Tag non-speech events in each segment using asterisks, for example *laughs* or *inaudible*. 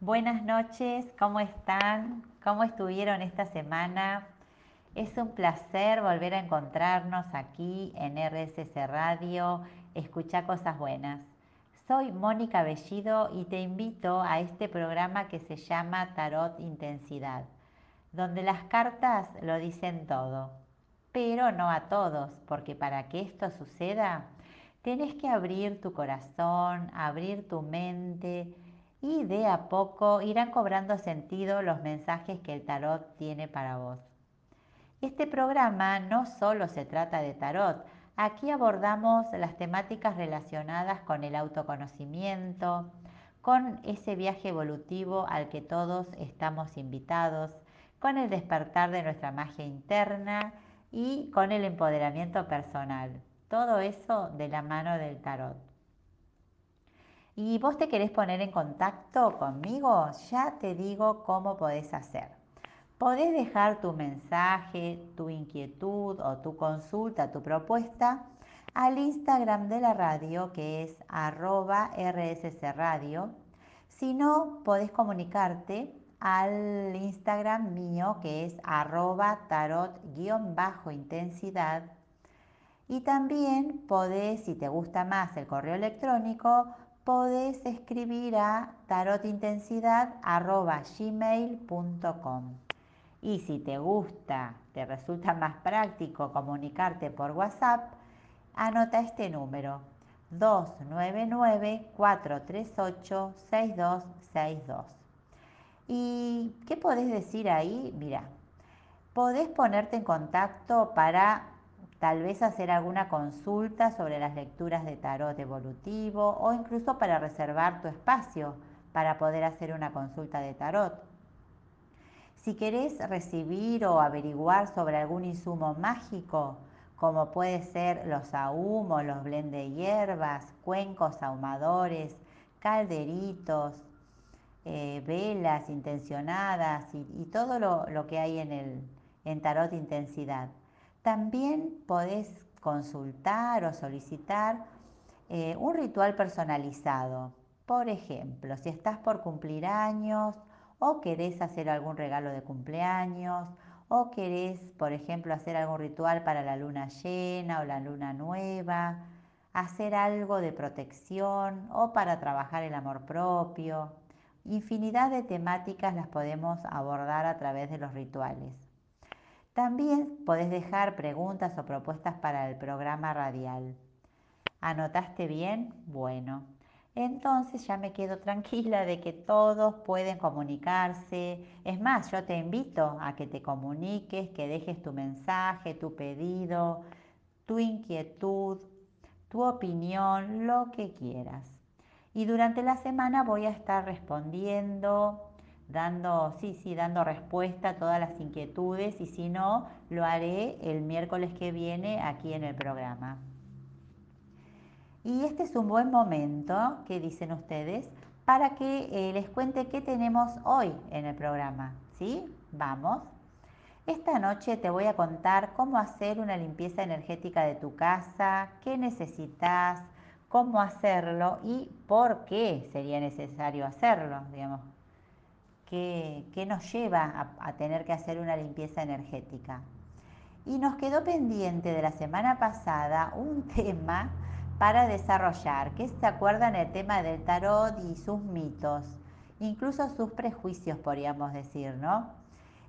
Buenas noches, ¿cómo están? ¿Cómo estuvieron esta semana? Es un placer volver a encontrarnos aquí en RSS Radio, Escucha Cosas Buenas. Soy Mónica Bellido y te invito a este programa que se llama Tarot Intensidad, donde las cartas lo dicen todo, pero no a todos, porque para que esto suceda, tienes que abrir tu corazón, abrir tu mente, y de a poco irán cobrando sentido los mensajes que el tarot tiene para vos. Este programa no solo se trata de tarot, aquí abordamos las temáticas relacionadas con el autoconocimiento, con ese viaje evolutivo al que todos estamos invitados, con el despertar de nuestra magia interna y con el empoderamiento personal. Todo eso de la mano del tarot y vos te querés poner en contacto conmigo, ya te digo cómo podés hacer. Podés dejar tu mensaje, tu inquietud o tu consulta, tu propuesta al Instagram de la radio que es arroba rssradio. Si no, podés comunicarte al Instagram mío que es arroba tarot-intensidad. Y también podés, si te gusta más el correo electrónico, podés escribir a tarotintensidad.gmail.com Y si te gusta, te resulta más práctico comunicarte por WhatsApp, anota este número 299-438-6262. ¿Y qué podés decir ahí? Mira, podés ponerte en contacto para tal vez hacer alguna consulta sobre las lecturas de tarot evolutivo o incluso para reservar tu espacio para poder hacer una consulta de tarot. Si querés recibir o averiguar sobre algún insumo mágico, como puede ser los ahumos, los blend de hierbas, cuencos ahumadores, calderitos, eh, velas intencionadas y, todo lo, que hay en, el, en tarot intensidad. También podés consultar o solicitar eh, un ritual personalizado. Por ejemplo, si estás por cumplir años o querés hacer algún regalo de cumpleaños o querés, por ejemplo, hacer algún ritual para la luna llena o la luna nueva, hacer algo de protección o para trabajar el amor propio. Infinidad de temáticas las podemos abordar a través de los rituales. También podés dejar preguntas o propuestas para el programa radial. ¿Anotaste bien? Bueno, entonces ya me quedo *laughs* tranquila de que todos pueden comunicarse. Es más, yo te invito a que te comuniques, que dejes tu mensaje, tu pedido, tu inquietud, tu opinión, lo que quieras. Y durante la semana voy a estar respondiendo dando, sí, sí, dando respuesta a todas las inquietudes y si no, lo haré el miércoles que viene aquí en el programa. Y este es un buen momento, ¿qué dicen ustedes? Para que eh, les cuente qué tenemos hoy en el programa. ¿Sí? Vamos. Esta noche te voy a contar cómo hacer una limpieza energética de tu casa, qué necesitas, cómo hacerlo y por qué sería necesario hacerlo, digamos, que, nos lleva a, tener que hacer una limpieza energética. Y nos quedó pendiente de la semana pasada un *laughs* tema para desarrollar, que se acuerdan el tema del tarot y sus mitos, incluso sus prejuicios podríamos decir, ¿no?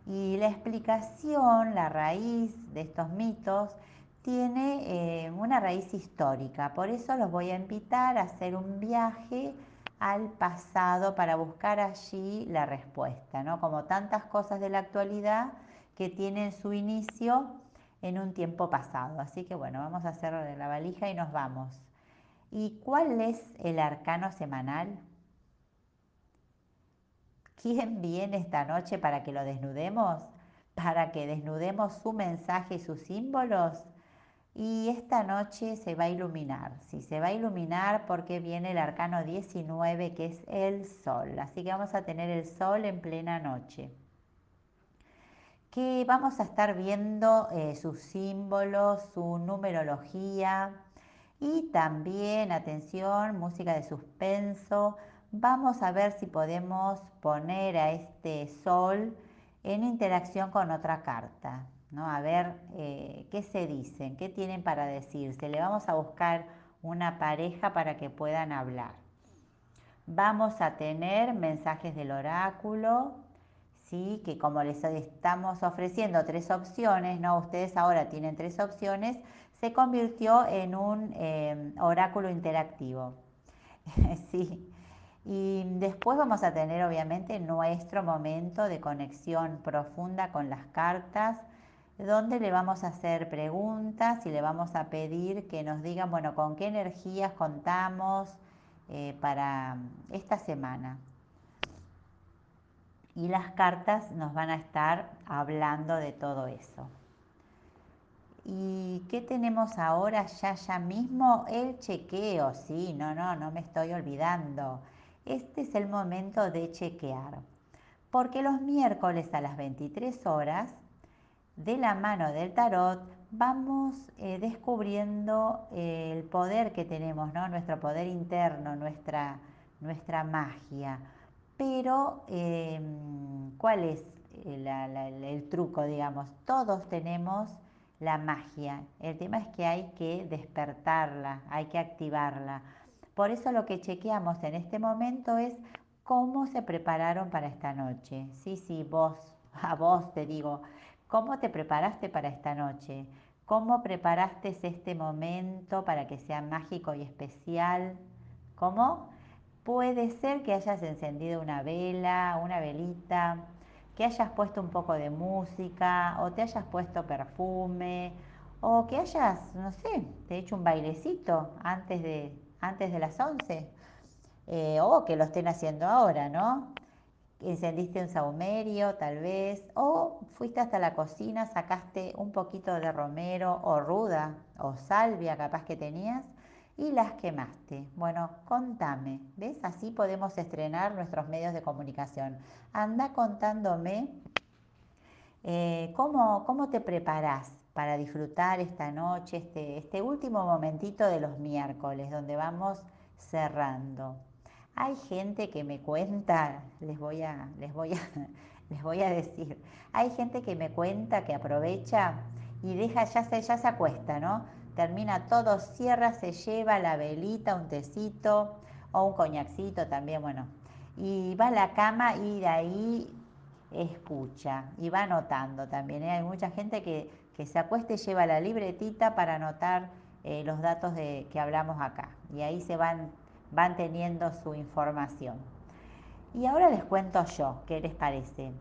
Y la explicación, la raíz de estos mitos, tiene eh, una raíz histórica. Por eso los voy a invitar a hacer un viaje al pasado para buscar allí la respuesta, ¿no? Como tantas cosas de la actualidad que tienen su inicio en un tiempo pasado. Así que bueno, vamos a hacer la valija y nos vamos. ¿Y cuál es el arcano semanal? ¿Quién viene esta noche para que lo desnudemos? ¿Para que desnudemos su mensaje y sus símbolos? Y esta noche se va a iluminar. Sí, se va a iluminar porque viene el arcano 19 que es el sol. Así que vamos a tener el sol en plena noche. Que vamos a estar viendo eh, sus símbolos, su numerología y también, atención, música de suspenso. vamos a ver si podemos poner a este sol en interacción con otra carta, ¿no? A ver eh, qué se dicen, qué tienen para decirse. Le vamos a buscar una pareja para que puedan hablar. Vamos a tener mensajes del oráculo, ¿sí? que como les estamos ofreciendo tres opciones, ¿no? ustedes ahora tienen tres opciones, se convirtió en un eh, oráculo interactivo. *laughs* sí. Y después vamos a tener obviamente nuestro momento de conexión profunda con las cartas, donde le vamos a hacer preguntas y le vamos a pedir que nos digan, bueno, con qué energías contamos eh, para esta semana. Y las cartas nos van a estar hablando de todo eso. ¿Y qué tenemos ahora ya ya mismo? El chequeo, sí, no, no, no me estoy olvidando este es el momento de chequear. Porque los miércoles a las 23 horas, de la mano del tarot, vamos eh, descubriendo eh, el poder que tenemos, ¿no? nuestro poder interno, nuestra, nuestra magia. Pero, em, ¿cuál es el truco, digamos? Todos tenemos la magia. El tema es que hay que despertarla, hay que activarla. Por eso lo que chequeamos en este momento es cómo se prepararon para esta noche. Sí, sí, vos, a vos te digo, ¿cómo te preparaste para esta noche? ¿Cómo preparaste este momento para que sea mágico y especial? ¿Cómo? Puede ser que hayas encendido una vela, una velita, que hayas puesto un poco de música o te hayas puesto perfume o que hayas, no sé, te hecho un bailecito antes de, antes de las 11, eh, o que lo estén haciendo ahora, ¿no? Encendiste un saumerio tal vez, o fuiste hasta la cocina, sacaste un poquito de romero o ruda o salvia capaz que tenías y las quemaste. Bueno, contame, ¿ves? Así podemos estrenar nuestros medios de comunicación. Anda contándome eh, ¿cómo, ¿cómo, te preparás para disfrutar esta noche, este, este último momentito de los miércoles, donde vamos cerrando. Hay gente que me cuenta, les voy a, les voy a, *laughs* les voy a decir, hay gente que me cuenta que aprovecha y deja, ya se, ya se acuesta, ¿no? Termina todo, cierra, se lleva la velita, un tecito o un coñacito también, bueno, y va a la cama y de ahí escucha y va anotando también. ¿eh? Hay mucha gente que que se acueste y lleva la libretita para anotar eh, los datos de, que hablamos acá. Y ahí se van, van teniendo su información. Y ahora les cuento yo, ¿qué les parece?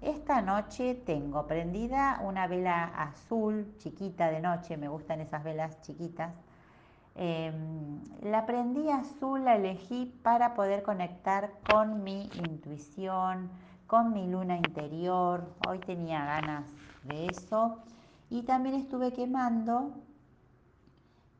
Esta noche tengo prendida una vela azul, chiquita de noche, me gustan esas velas chiquitas. Em, la prendí azul, la elegí para poder conectar con mi intuición, con mi luna interior. Hoy tenía ganas de eso y también estuve quemando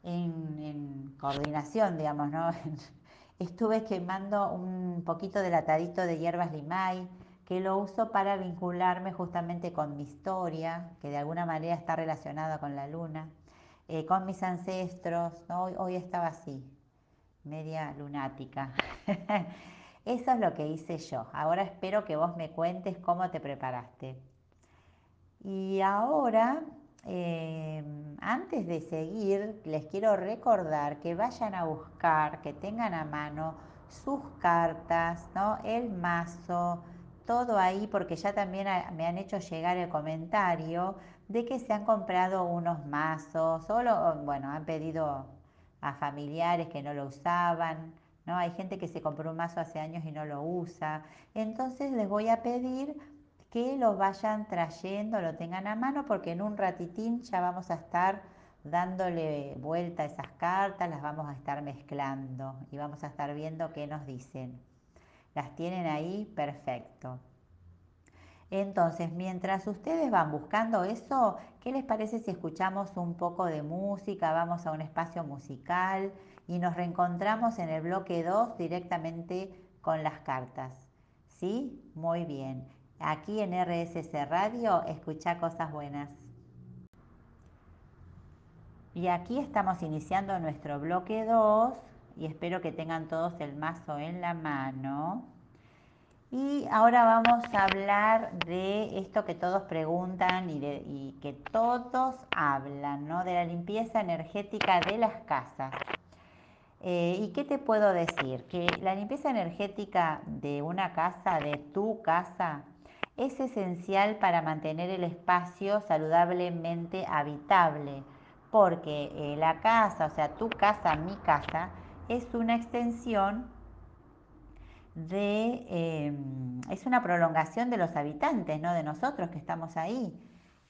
en, coordinación, digamos, ¿no? *laughs* estuve quemando un poquito del atadito de hierbas limay, que lo uso para vincularme justamente con mi historia, que de alguna manera está relacionada con la luna, eh, con mis ancestros. Hoy, hoy estaba así, media lunática. *laughs* Eso es lo que hice yo. Ahora espero que vos me cuentes cómo te preparaste. Y ahora Em, antes de seguir, les quiero recordar que vayan a buscar, que tengan a mano sus cartas, ¿no? el mazo, todo ahí, porque ya también me han hecho llegar el comentario de que se han comprado unos mazos, solo, bueno, han pedido a familiares que no lo usaban, ¿no? Hay gente que se compró un mazo hace años y no lo usa. Entonces les voy a pedir que lo vayan trayendo, lo tengan a mano, porque en un ratitín ya vamos a estar dándole vuelta a esas cartas, las vamos a estar mezclando y vamos a estar viendo qué nos dicen. Las tienen ahí, perfecto. Entonces, mientras ustedes van buscando eso, ¿qué les parece si escuchamos un poco de música? Vamos a un espacio musical y nos reencontramos en el bloque 2 directamente con las cartas. ¿Sí? Muy bien. Aquí en RSC Radio, escucha cosas buenas. Y aquí estamos iniciando nuestro bloque 2 y espero que tengan todos el mazo en la mano. Y ahora vamos a hablar de esto que todos preguntan y, que todos hablan, ¿no? De la limpieza energética de las casas. Eh, ¿Y qué te puedo decir? Que la limpieza energética de una casa, de tu casa, es esencial para mantener el espacio saludablemente habitable, porque eh, la casa, o sea, tu casa, mi casa, es una extensión de, em, es una prolongación de los habitantes, ¿no? de nosotros que estamos ahí.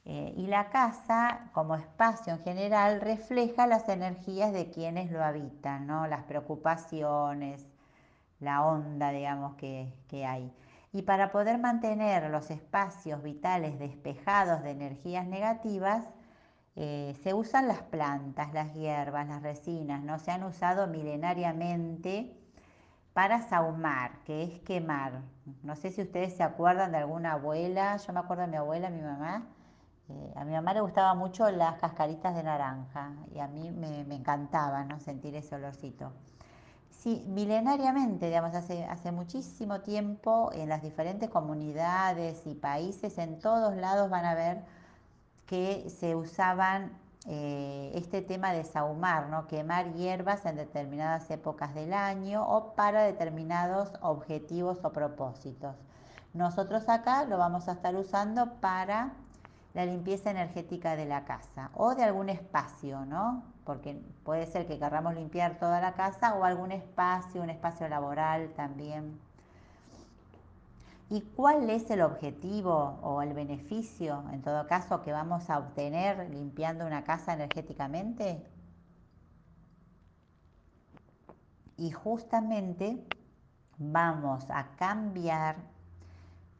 Eh, y la casa, como espacio en general, refleja las energías de quienes lo habitan, ¿no? las preocupaciones, la onda, digamos, que, que hay. Y para poder mantener los espacios vitales despejados de energías negativas, eh, se usan las plantas, las hierbas, las resinas, ¿no? Se han usado milenariamente para saumar, que es quemar. No sé si ustedes se acuerdan de alguna abuela, yo me acuerdo de mi abuela, mi mamá. Eh, a mi mamá le gustaban mucho las cascaritas de naranja y a mí me, encantaba ¿no? sentir ese olorcito. Sí, milenariamente, digamos, hace, hace muchísimo tiempo en las diferentes comunidades y países, en todos lados van a ver que se usaban eh, este tema de saumar, ¿no? quemar hierbas en determinadas épocas del año o para determinados objetivos o propósitos. Nosotros acá lo vamos a estar usando para la limpieza energética de la casa o de algún espacio, ¿no? Porque puede ser que querramos limpiar toda la casa o algún espacio, un espacio laboral también. ¿Y cuál es el objetivo o el beneficio, en todo caso, que vamos a obtener limpiando una casa energéticamente? Y justamente vamos a cambiar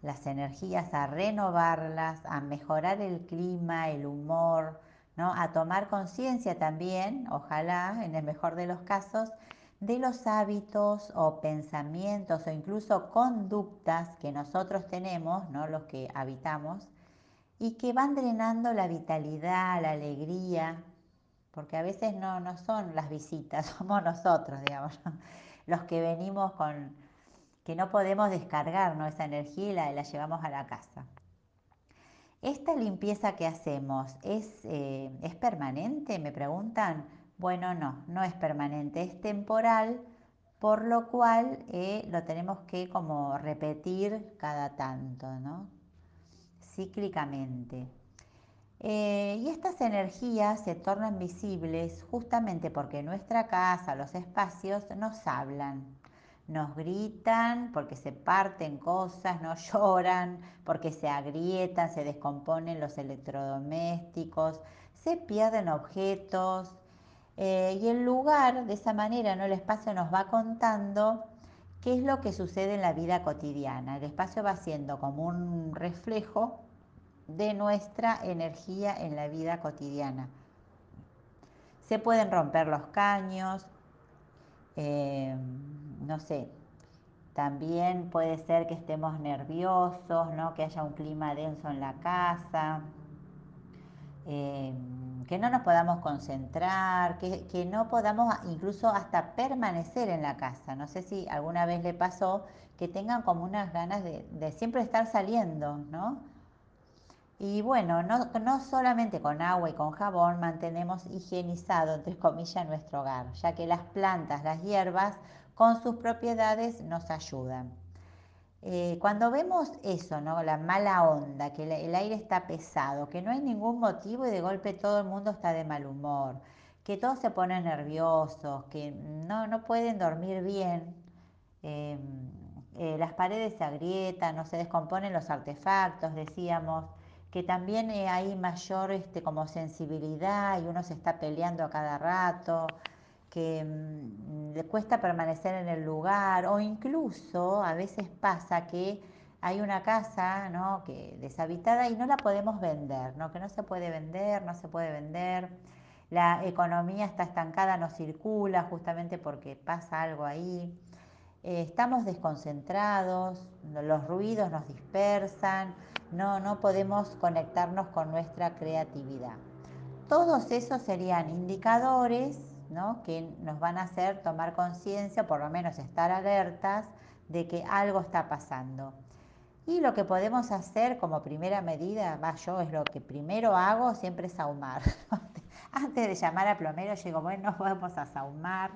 las energías, a renovarlas, a mejorar el clima, el humor, ¿no? a tomar conciencia también, ojalá, en el mejor de los casos, de los hábitos o pensamientos o incluso conductas que nosotros tenemos, ¿no? los que habitamos, y que van drenando la vitalidad, la alegría, porque a veces no, no son las visitas, *laughs* somos nosotros, digamos, los que venimos con, que no podemos descargar esa energía y la, la, llevamos a la casa. ¿Esta limpieza que hacemos es, eh, es permanente? Me preguntan. Bueno, no, no es permanente, es temporal, por lo cual eh, lo tenemos que como repetir cada tanto, ¿no? Cíclicamente. Eh, y estas energías se tornan visibles justamente porque nuestra casa, los espacios, nos hablan, nos gritan porque se parten cosas, nos *laughs* lloran porque se agrietan, se descomponen los electrodomésticos, se pierden objetos, eh, y el lugar, de esa manera, ¿no? el espacio nos va contando qué es lo que sucede en la vida cotidiana. El espacio va siendo como un reflejo de nuestra energía en la vida cotidiana. Se pueden romper los caños, eh, no sé, también puede ser que estemos nerviosos, ¿no? que haya un clima denso en la casa. Eh, que no nos podamos concentrar, que, no podamos incluso hasta permanecer en la casa. No sé si alguna vez le pasó que tengan como unas ganas de, siempre estar saliendo, ¿no? Y bueno, no, no, solamente con agua y con jabón mantenemos higienizado, entre comillas, nuestro hogar, ya que las plantas, las hierbas, con sus propiedades nos ayudan. Eh, cuando vemos eso, ¿no? La mala onda, que el aire está pesado, que no hay ningún motivo y de golpe todo el mundo está de mal humor, que todos se ponen nerviosos, que no, no pueden dormir bien, em, eh, las paredes se agrietan, no se descomponen los artefactos, decíamos, que también eh, hay mayor este, como sensibilidad y uno se está peleando a cada rato, que mm, le cuesta permanecer en el lugar o incluso a veces pasa que hay una casa ¿no? que, deshabitada y no la podemos vender, ¿no? que no se puede vender, no se puede vender, la economía está estancada, no circula justamente porque pasa algo ahí, eh, estamos desconcentrados, los ruidos nos dispersan, no, no podemos conectarnos con nuestra creatividad. Todos esos serían indicadores ¿no? que nos van a hacer tomar conciencia, por lo menos estar alertas de que algo está pasando. Y lo que podemos hacer como primera medida, yo es lo que primero hago, siempre es ahumar. *laughs* Antes de llamar a plomero, yo digo, bueno, *laughs* vamos a ahumar.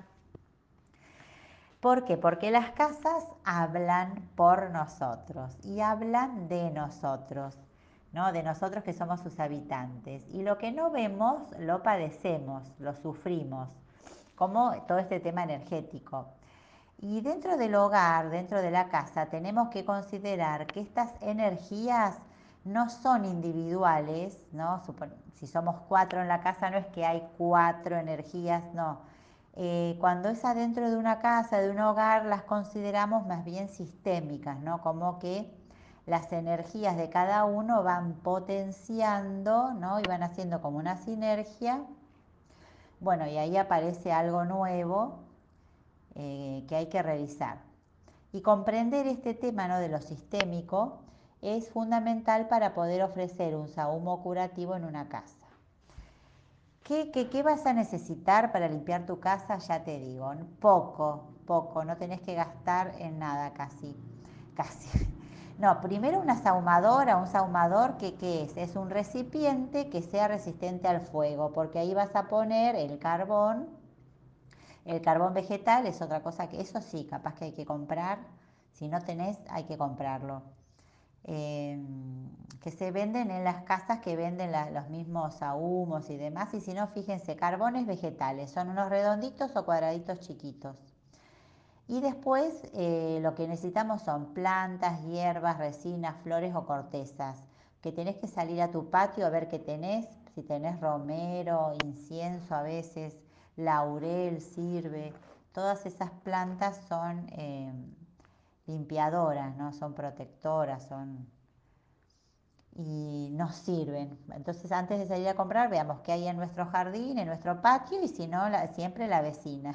¿Por qué? Porque las casas hablan por nosotros y hablan de nosotros, ¿no? De nosotros que somos sus habitantes. Y lo que no vemos lo padecemos, lo sufrimos, como todo este tema energético. Y dentro del hogar, dentro de la casa, tenemos que considerar que estas energías no son individuales, ¿no? Si somos cuatro en la casa, no es que hay cuatro energías, no. Eh, cuando es adentro de una casa, de un hogar, las consideramos más bien sistémicas, ¿no? Como que las energías de cada uno van potenciando, ¿no? Y van haciendo como una sinergia. Bueno, y ahí aparece algo nuevo eh, que hay que revisar. Y comprender este tema ¿no? de lo sistémico es fundamental para poder ofrecer un sahumo curativo en una casa. ¿Qué, qué, vas a necesitar para limpiar tu casa? Ya te digo, poco, poco, no tenés que gastar en nada casi, casi. No, primero una sahumadora, un sahumador que ¿qué es? Es un recipiente que sea resistente al fuego, porque ahí vas a poner el carbón el carbón vegetal es otra cosa que eso sí, capaz que hay que comprar. Si no tenés, hay que comprarlo. Em, que se venden en las casas que venden los mismos ahumos y demás. Y si no, fíjense, carbones vegetales. Son unos redonditos o cuadraditos chiquitos. Y después eh, lo que necesitamos son plantas, hierbas, resinas, flores o cortezas. Que tenés que salir a tu patio a ver qué tenés. Si tenés romero, incienso a veces, laurel sirve, todas esas plantas son eh, limpiadoras, ¿no? son protectoras, son y nos sirven. Entonces antes de salir a comprar veamos qué hay en nuestro jardín, en nuestro patio y si no, siempre la vecina,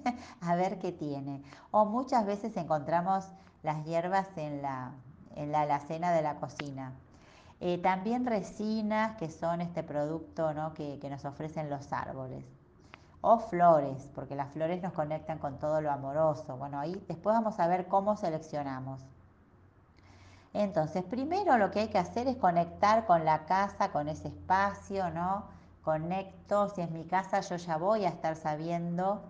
*laughs* a ver qué tiene. O muchas veces encontramos las hierbas en la, en la alacena de la cocina. Eh, también resinas, que son este producto ¿no? que nos ofrecen los árboles o flores, porque las flores nos conectan con todo lo amoroso. Bueno, ahí después vamos a ver cómo seleccionamos. Entonces, primero lo que hay que hacer es conectar con la casa, con ese espacio, ¿no? Conecto, si es mi casa, yo ya voy a estar sabiendo,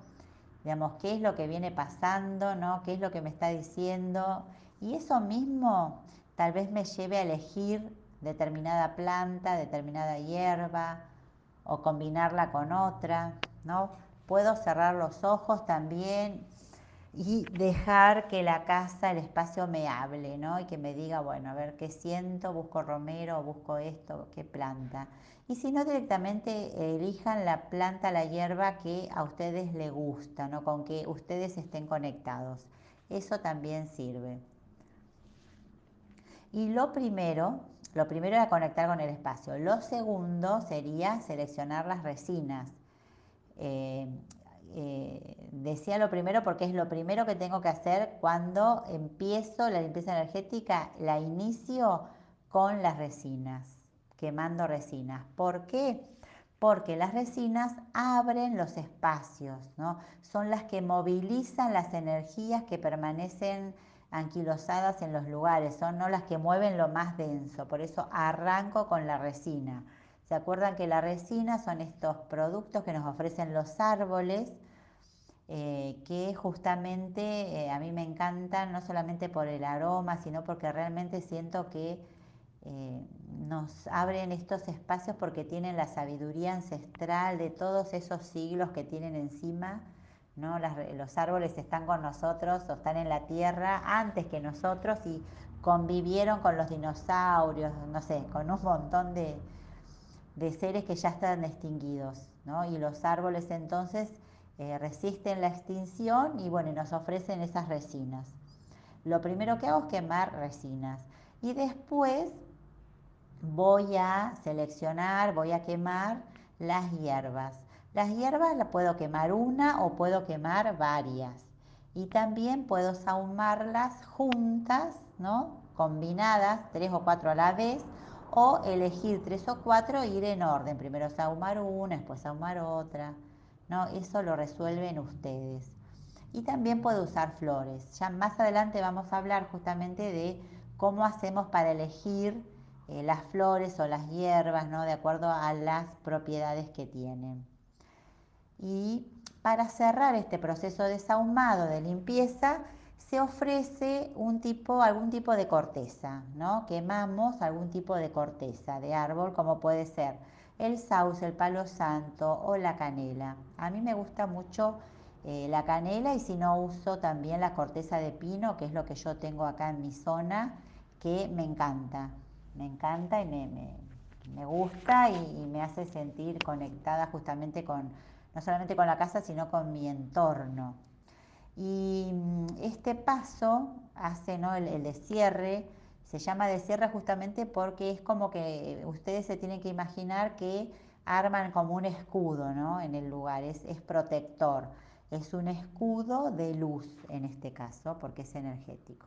digamos, qué es lo que viene pasando, ¿no? Qué es lo que me está diciendo. Y eso mismo tal vez me lleve a elegir determinada planta, determinada hierba, o combinarla con otra. ¿no? Puedo cerrar los ojos también y dejar que la casa, el espacio me hable, ¿no? Y que me diga, bueno, a ver qué siento, busco romero, busco esto, qué planta. Y si no, directamente elijan la planta, la hierba que a ustedes les gusta, ¿no? Con que ustedes estén conectados. Eso también sirve. Y lo primero, lo primero era conectar con el espacio. Lo segundo sería seleccionar las resinas. Eh, eh, decía lo primero porque es lo primero que tengo que hacer cuando empiezo la limpieza energética, la inicio con las resinas, quemando resinas. ¿Por qué? Porque las resinas abren los espacios, ¿no? Son las que movilizan las energías que permanecen anquilosadas en los lugares, son no las que mueven lo más denso. Por eso arranco con la resina. ¿Se acuerdan que la resina son estos productos que nos ofrecen los árboles? Eh, que justamente eh, a mí me encantan, no solamente por el aroma, sino porque realmente siento que eh, nos abren estos espacios porque tienen la sabiduría ancestral de todos esos siglos que tienen encima. ¿no? los árboles están con nosotros o están en la tierra antes que nosotros y convivieron con los dinosaurios, no sé, con un montón de, de seres que ya están extinguidos, ¿no? Y los árboles entonces eh, resisten la extinción y bueno, nos ofrecen esas resinas. Lo primero que hago es quemar resinas y después voy a seleccionar, voy a quemar las hierbas. Las hierbas las puedo quemar una o puedo quemar varias. Y también puedo sahumarlas juntas, ¿no? Combinadas, tres o cuatro a la vez, o elegir tres o cuatro e ir en orden. Primero saumar una, después saumar otra. ¿No? Eso lo resuelven ustedes. Y también puede usar flores. Ya más adelante vamos a hablar justamente de cómo hacemos para elegir eh, las flores o las hierbas, ¿no? De acuerdo a las propiedades que tienen. Y para cerrar este proceso de sahumado, de limpieza, se ofrece un tipo, algún tipo de corteza, ¿no? Quemamos algún tipo de corteza de árbol, como puede ser el sauce, el palo santo o la canela. A mí me gusta mucho eh, la canela y si no uso también la corteza de pino, que es lo que yo tengo acá en mi zona, que me encanta, me encanta y me, gusta y, me hace sentir conectada justamente con, no solamente con la casa, sino con mi entorno. Y mm, este paso hace ¿no? el, el cierre, se llama de cierre justamente porque es como que ustedes se tienen que imaginar que arman como un escudo ¿no? en el lugar, es, es protector, es un escudo de luz en este caso porque es energético.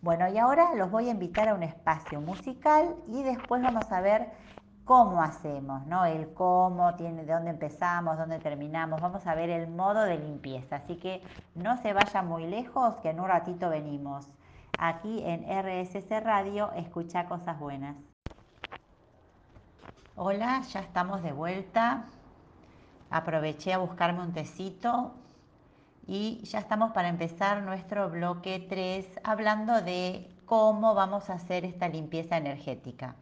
Bueno, y ahora los voy a invitar a un espacio musical y después vamos a ver cómo hacemos, ¿no? El cómo, tiene, de dónde empezamos, dónde terminamos. Vamos a ver el modo de limpieza. Así que no se vayan muy lejos, que en un ratito venimos. Aquí en RSC Radio, escucha cosas buenas. Hola, ya estamos de vuelta. Aproveché a buscarme un tecito y ya estamos para empezar nuestro bloque 3 hablando de cómo vamos a hacer esta limpieza energética.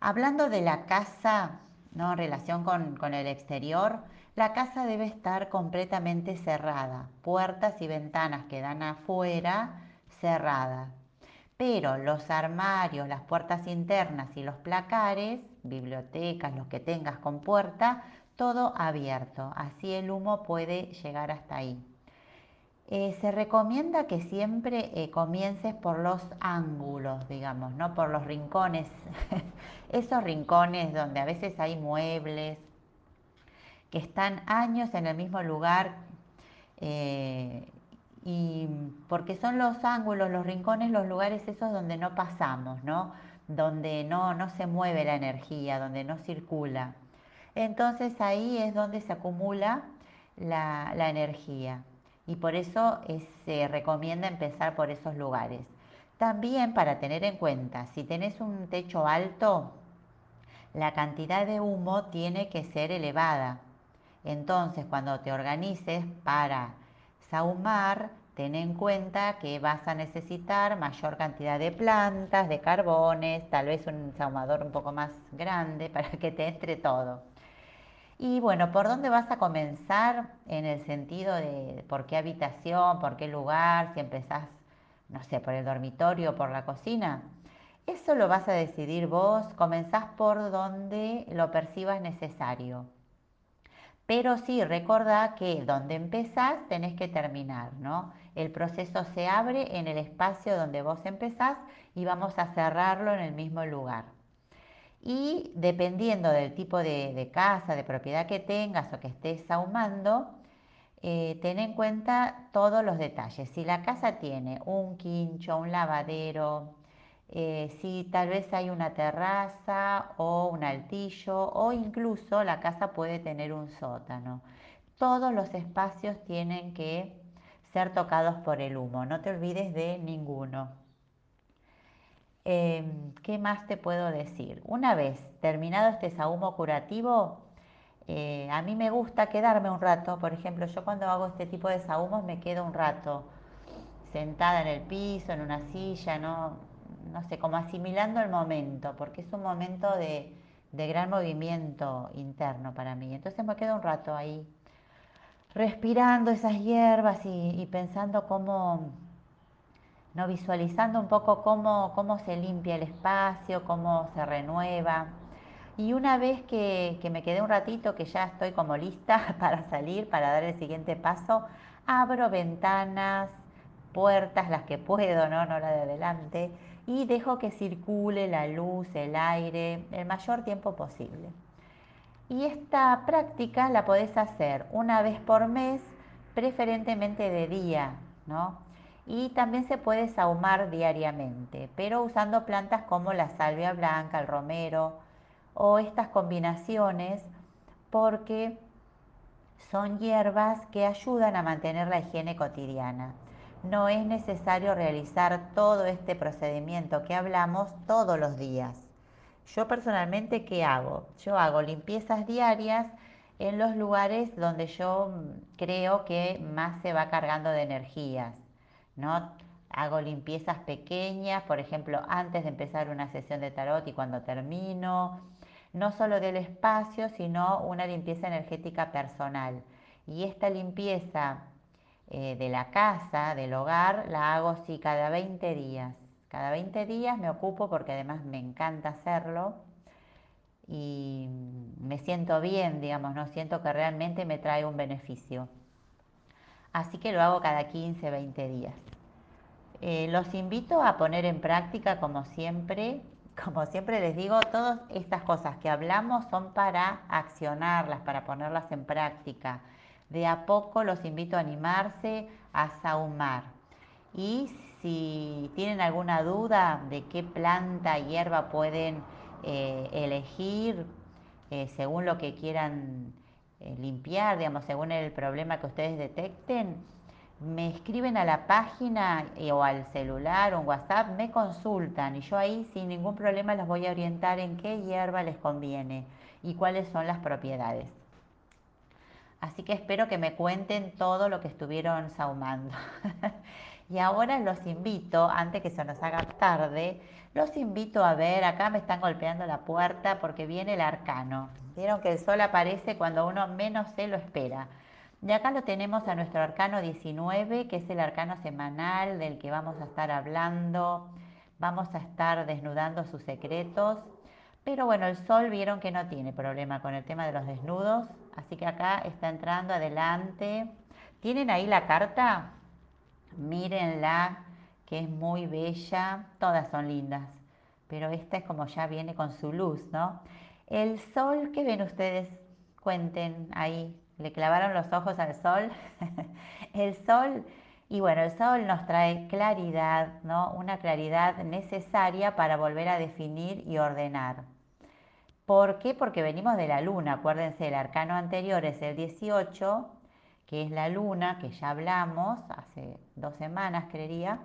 Hablando de la casa, ¿no? en relación con, con el exterior, la casa debe estar completamente cerrada, puertas y ventanas que dan afuera cerradas. Pero los armarios, las puertas internas y los placares, bibliotecas, los que tengas con puerta, todo abierto, así el humo puede llegar hasta ahí. Eh, se recomienda que siempre eh, comiences por los ángulos, digamos, no por los rincones, *laughs* esos rincones donde a veces hay muebles que están años en el mismo lugar eh, y porque son los ángulos, los rincones, los lugares esos donde no pasamos, ¿no? Donde no, no se mueve la energía, donde no circula. Entonces ahí es donde se acumula la, energía y por eso se recomienda empezar por esos lugares. También para tener en cuenta, si tenés un techo alto, la cantidad de humo tiene que ser elevada. Entonces, cuando te organices para sahumar, ten en cuenta que vas a necesitar mayor cantidad de plantas, de carbones, tal vez un sahumador un poco más grande *laughs* para que te entre todo. Y bueno, ¿por dónde vas a comenzar en el sentido de por qué habitación, por qué lugar, si empezás, no sé, por el dormitorio por la cocina? Eso lo vas a decidir vos, comenzás por donde lo percibas necesario. Pero sí, recordá que donde empezás tenés que terminar, ¿no? El proceso se abre en el espacio donde vos empezás y vamos a cerrarlo en el mismo lugar y dependiendo del tipo de, casa, de propiedad que tengas o que estés ahumando, eh, ten en cuenta todos los detalles. Si la casa tiene un quincho, un lavadero, eh, si tal vez hay una terraza o un altillo o incluso la casa puede tener un sótano. Todos los espacios tienen que ser tocados por el humo, no te olvides de ninguno. Em, ¿Qué más te puedo decir? Una vez terminado este sahumo curativo, eh, a mí me gusta quedarme un rato. Por ejemplo, yo cuando hago este tipo de sahumos me quedo un rato sentada en el piso, en una silla, no, no sé, como asimilando el momento, porque es un momento de, gran movimiento interno para mí. Entonces me quedo un rato ahí, respirando esas hierbas y pensando cómo ¿no? visualizando un poco cómo, cómo se limpia el espacio, cómo se renueva. Y una vez que, me quedé un ratito, que ya estoy como lista *laughs* para salir, para dar el siguiente paso, abro ventanas, puertas, las que puedo, ¿no? no la de adelante, y dejo que circule la luz, el aire, el mayor tiempo posible. Y esta práctica la podés hacer una vez por mes, preferentemente de día, ¿no? y también se puede sahumar diariamente, pero usando plantas como la salvia blanca, el romero o estas combinaciones porque son hierbas que ayudan a mantener la higiene cotidiana. No es necesario realizar todo este procedimiento que hablamos todos los días. Yo personalmente, ¿qué hago? Yo hago limpiezas diarias en los lugares donde yo creo que más se va cargando de energías, ¿no? Hago limpiezas pequeñas, por ejemplo, antes de empezar una sesión de tarot y cuando termino, no solo del espacio, sino una limpieza energética personal. Y esta limpieza eh, de la casa, del hogar, la hago sí cada 20 días. Cada 20 días me ocupo porque además me encanta hacerlo y me siento bien, digamos, no siento que realmente me trae un beneficio. Así que lo hago cada 15, 20 días. Eh, los invito a poner en práctica, como siempre, *laughs* como siempre les digo, todas estas cosas que hablamos son para accionarlas, para ponerlas en práctica. De a poco los invito a animarse a saumar. Y si tienen alguna duda de qué planta, hierba pueden eh, elegir eh, según lo que quieran eh, limpiar, digamos, según el problema que ustedes detecten, me escriben a la página o al celular o en WhatsApp, me consultan y yo ahí sin ningún problema les voy a orientar en qué hierba les conviene y cuáles son las propiedades. Así que espero que me cuenten todo lo que estuvieron saumando. *laughs* y ahora los invito, antes que se nos haga tarde, los invito a ver, acá me están golpeando la puerta porque viene el arcano. Vieron que el sol aparece cuando uno menos se lo espera. Y acá lo tenemos a nuestro arcano 19, que es el arcano semanal del que vamos a estar hablando. Vamos a estar desnudando sus secretos. Pero bueno, el sol vieron que no tiene problema con el tema de los desnudos. Así que acá está entrando adelante. ¿Tienen ahí la carta? Mírenla que es muy bella, todas son lindas, pero esta es como ya viene con su luz, ¿no? El sol, ¿qué ven ustedes? Cuenten ahí, ¿le clavaron los ojos al sol? *laughs* el sol, y bueno, el sol nos trae claridad, ¿no? Una claridad necesaria para volver a definir y ordenar. ¿Por qué? Porque venimos de la luna, acuérdense, el arcano anterior es el 18, que es la luna, que ya hablamos hace dos semanas, creería,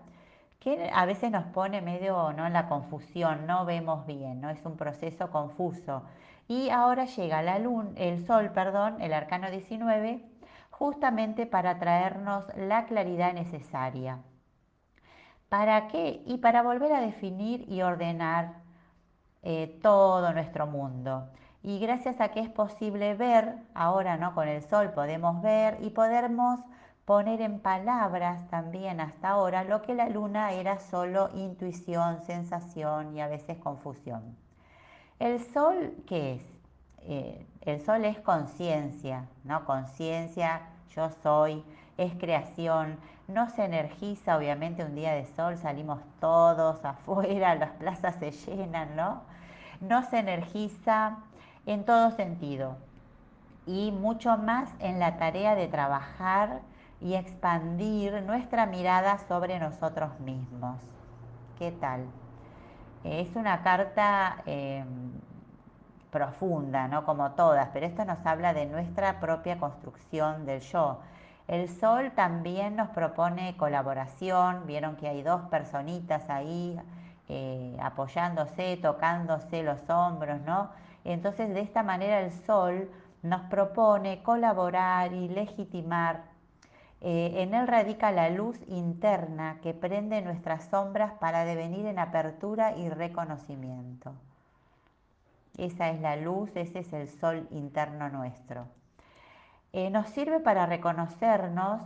que a veces nos pone medio ¿no? en la confusión, no vemos bien, ¿no? es un proceso confuso. Y ahora llega la luna, el sol, perdón, el arcano 19, justamente para traernos la claridad necesaria. ¿Para qué? Y para volver a definir y ordenar eh, todo nuestro mundo. Y gracias a que es posible ver, ahora no con el sol podemos ver y podemos poner en palabras también hasta ahora lo que la luna era solo intuición, sensación y a veces confusión. El sol, ¿qué es? Eh, el sol es conciencia, ¿no? Conciencia, yo soy, es creación, no se energiza, obviamente un día de sol salimos todos *laughs* afuera, las plazas se llenan, ¿no? No se energiza en todo sentido y mucho más en la tarea de trabajar y expandir nuestra mirada sobre nosotros mismos. ¿Qué tal? Es una carta em, profunda, ¿no? Como todas, pero esto nos habla de nuestra propia construcción del yo. El sol también nos propone colaboración, vieron que hay dos personitas ahí eh, apoyándose, tocándose los hombros, ¿no? Entonces de esta manera el sol nos propone colaborar y legitimar eh, en él radica la luz interna que prende nuestras sombras para devenir en apertura y reconocimiento. Esa es la luz, ese es el sol interno nuestro. Eh, nos sirve para reconocernos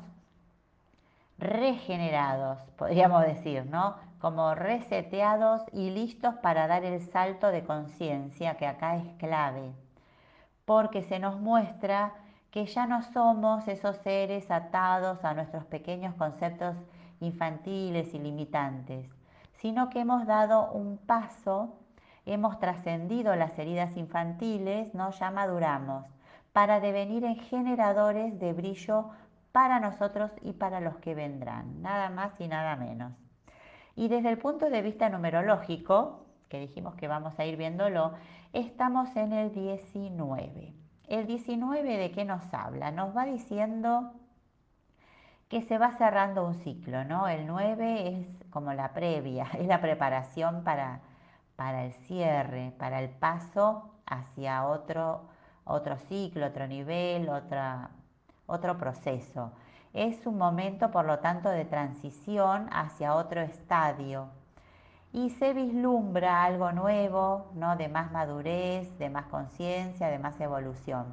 regenerados, podríamos decir, ¿no? Como reseteados y listos para dar el salto de conciencia, que acá es clave, porque se nos muestra que ya no somos esos seres atados a nuestros pequeños conceptos infantiles y limitantes, sino que hemos dado un paso, hemos trascendido las heridas infantiles, ¿no? ya maduramos, para devenir en generadores de brillo para nosotros y para los que vendrán, nada más y nada menos. Y desde el punto de vista numerológico, que dijimos que vamos a ir viéndolo, estamos en el 19. el 19 de qué nos habla? Nos va diciendo que se va cerrando un ciclo, ¿no? El 9 es como la previa, *laughs* es la preparación para, para el cierre, para el paso hacia otro, otro ciclo, otro nivel, otra, otro proceso. Es un momento, por lo tanto, de transición hacia otro estadio. Y se vislumbra algo nuevo, ¿no? de más madurez, de más conciencia, de más evolución.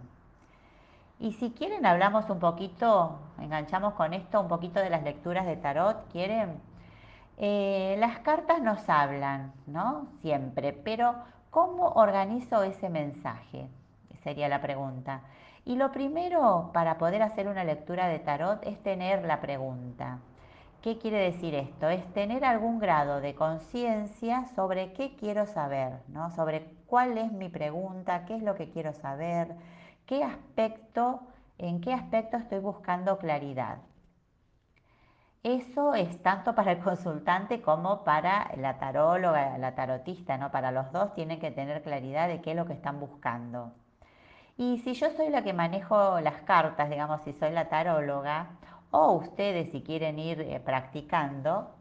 Y si quieren, hablamos un poquito, enganchamos con esto un poquito de las lecturas de tarot. ¿Quieren? Eh, las cartas nos hablan, ¿no? Siempre, pero ¿cómo organizo ese mensaje? Sería la pregunta. Y lo primero para poder hacer una lectura de tarot es tener la pregunta. ¿Qué quiere decir esto? Es tener algún grado de conciencia sobre qué quiero saber, ¿no? Sobre cuál es mi pregunta, qué es lo que quiero saber, qué aspecto, en qué aspecto estoy buscando claridad. Eso es tanto para el consultante como para la taróloga, la tarotista, ¿no? Para los dos tienen que tener claridad de qué es lo que están buscando. Y si yo soy la que manejo las cartas, digamos, si soy la taróloga, o ustedes si quieren ir eh, practicando,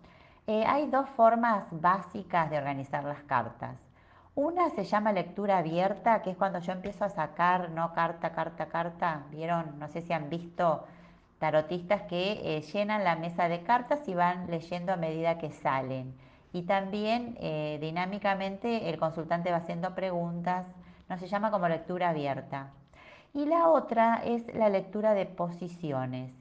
eh, hay dos formas básicas de organizar las cartas. Una se llama lectura abierta, que es cuando yo empiezo a sacar, no carta, carta, carta. Vieron, no sé si han visto tarotistas que eh, llenan la mesa de cartas y van leyendo a medida que salen. Y también dinámicamente el consultante va haciendo preguntas no se llama como lectura abierta. Y la otra es la lectura de posiciones,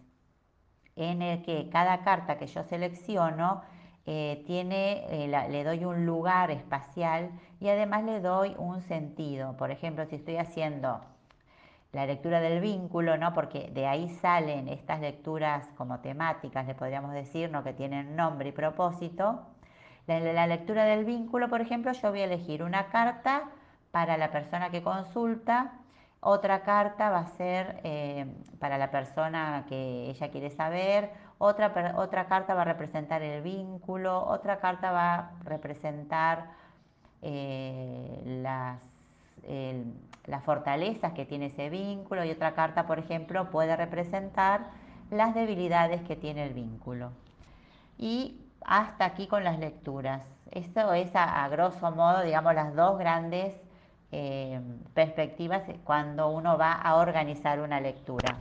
en el que cada carta que yo selecciono eh, tiene, eh, le doy un lugar espacial y además le doy un sentido. Por ejemplo, si estoy haciendo la lectura del vínculo, ¿no? porque de ahí salen estas lecturas como temáticas, le podríamos decir, ¿no? que tienen nombre y propósito. La lectura del vínculo, por ejemplo, yo voy a elegir una carta para la persona que consulta, otra carta va a ser eh, para la persona que ella quiere saber, otra, otra carta va a representar el vínculo, otra carta va a representar eh, las, las fortalezas que tiene ese vínculo y otra carta, por ejemplo, puede representar las debilidades que tiene el vínculo. Y hasta aquí con las lecturas. Esto es a grosso modo, digamos, las dos grandes eh, perspectivas cuando uno va a organizar una lectura.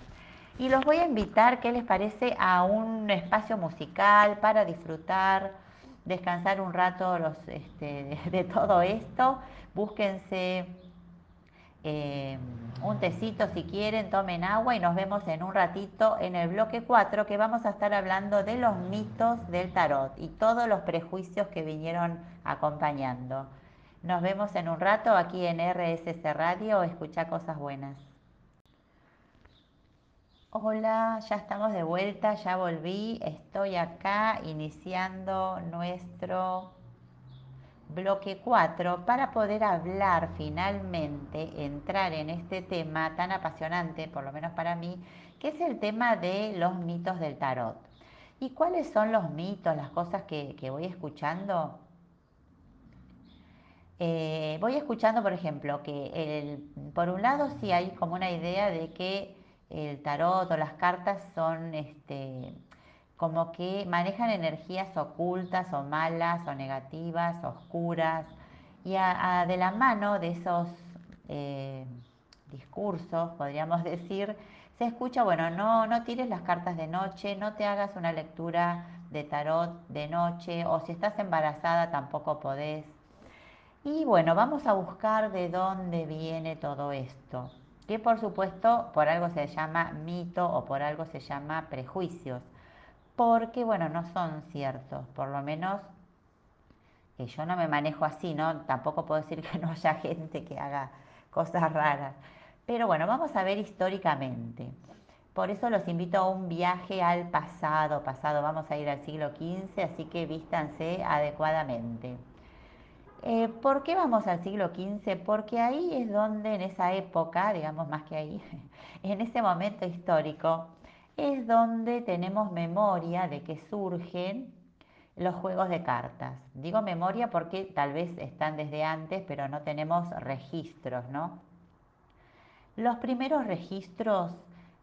Y los voy a invitar, ¿qué les parece?, a un espacio musical para disfrutar, descansar un rato este, *laughs* de, todo esto. Búsquense eh, un tecito si quieren, tomen agua y nos vemos en un ratito en el bloque 4 que vamos a estar hablando de los mitos del tarot y todos los prejuicios que vinieron acompañando. Nos vemos en un rato aquí en RSS Radio. Escucha cosas buenas. Hola, ya estamos de vuelta, ya volví. Estoy acá iniciando nuestro bloque 4 para poder hablar finalmente, entrar en este tema tan apasionante, por lo menos para mí, que es el tema de los mitos del tarot. ¿Y cuáles son los mitos, las cosas que, que voy escuchando? Eh, voy escuchando, por ejemplo, que por un lado sí hay como una idea de que el tarot o las cartas son este, como que manejan energías ocultas o malas o negativas, oscuras, y de la mano de esos eh, discursos, podríamos *laughs* decir, se escucha, bueno, no, no tires las cartas de noche, no te hagas una lectura de tarot de noche, o si estás embarazada tampoco podés. Y bueno, vamos a buscar de dónde viene todo esto, que por supuesto por algo se llama mito o por algo se llama prejuicios, porque bueno, no son ciertos, por lo menos que yo no me manejo así, ¿no? Tampoco puedo decir que no haya gente que haga cosas raras. Pero bueno, vamos a ver históricamente. Por eso los invito a un viaje al pasado, pasado, vamos a ir al siglo XV, así que vístanse adecuadamente. Eh, ¿Por qué vamos al siglo XV? Porque ahí es donde en esa época, digamos más que ahí, *laughs* en ese momento histórico, es donde tenemos memoria de que surgen los juegos de cartas. Digo memoria porque tal vez están desde antes, pero no tenemos registros, ¿no? Los primeros registros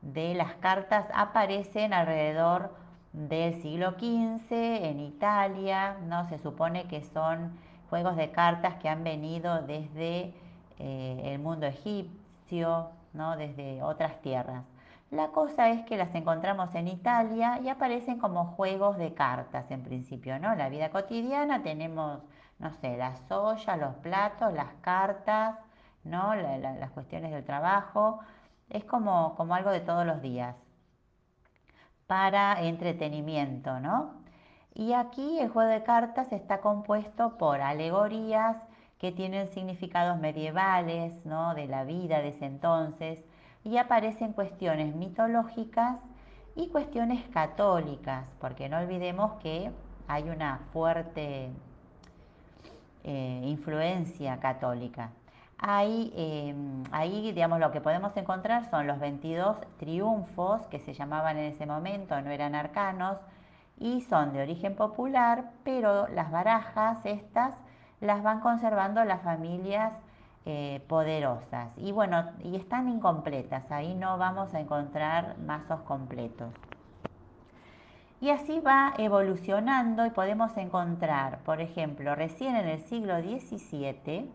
de las cartas aparecen alrededor del siglo XV en Italia, ¿no? Se supone que son juegos de cartas que han venido desde eh, el mundo egipcio, ¿no? desde otras tierras. La cosa es que las encontramos en Italia y aparecen como juegos de cartas en principio, ¿no? La vida cotidiana tenemos, no sé, las ollas, los platos, las cartas, ¿no? las cuestiones del trabajo. Es como, como algo de todos los días para entretenimiento, ¿no? Y aquí el juego de cartas está compuesto por alegorías que tienen significados medievales, ¿no? De la vida de ese entonces, y aparecen cuestiones mitológicas y cuestiones católicas, porque no olvidemos que hay una fuerte eh, influencia católica. Ahí, em, ahí, digamos, lo que podemos encontrar son los 22 triunfos que se llamaban en ese momento, no eran arcanos, y son de origen popular, pero las barajas estas las van conservando las familias eh, poderosas. Y bueno, y están incompletas, ahí no vamos a encontrar mazos completos. Y así va evolucionando y podemos encontrar, por ejemplo, recién en el siglo XVII,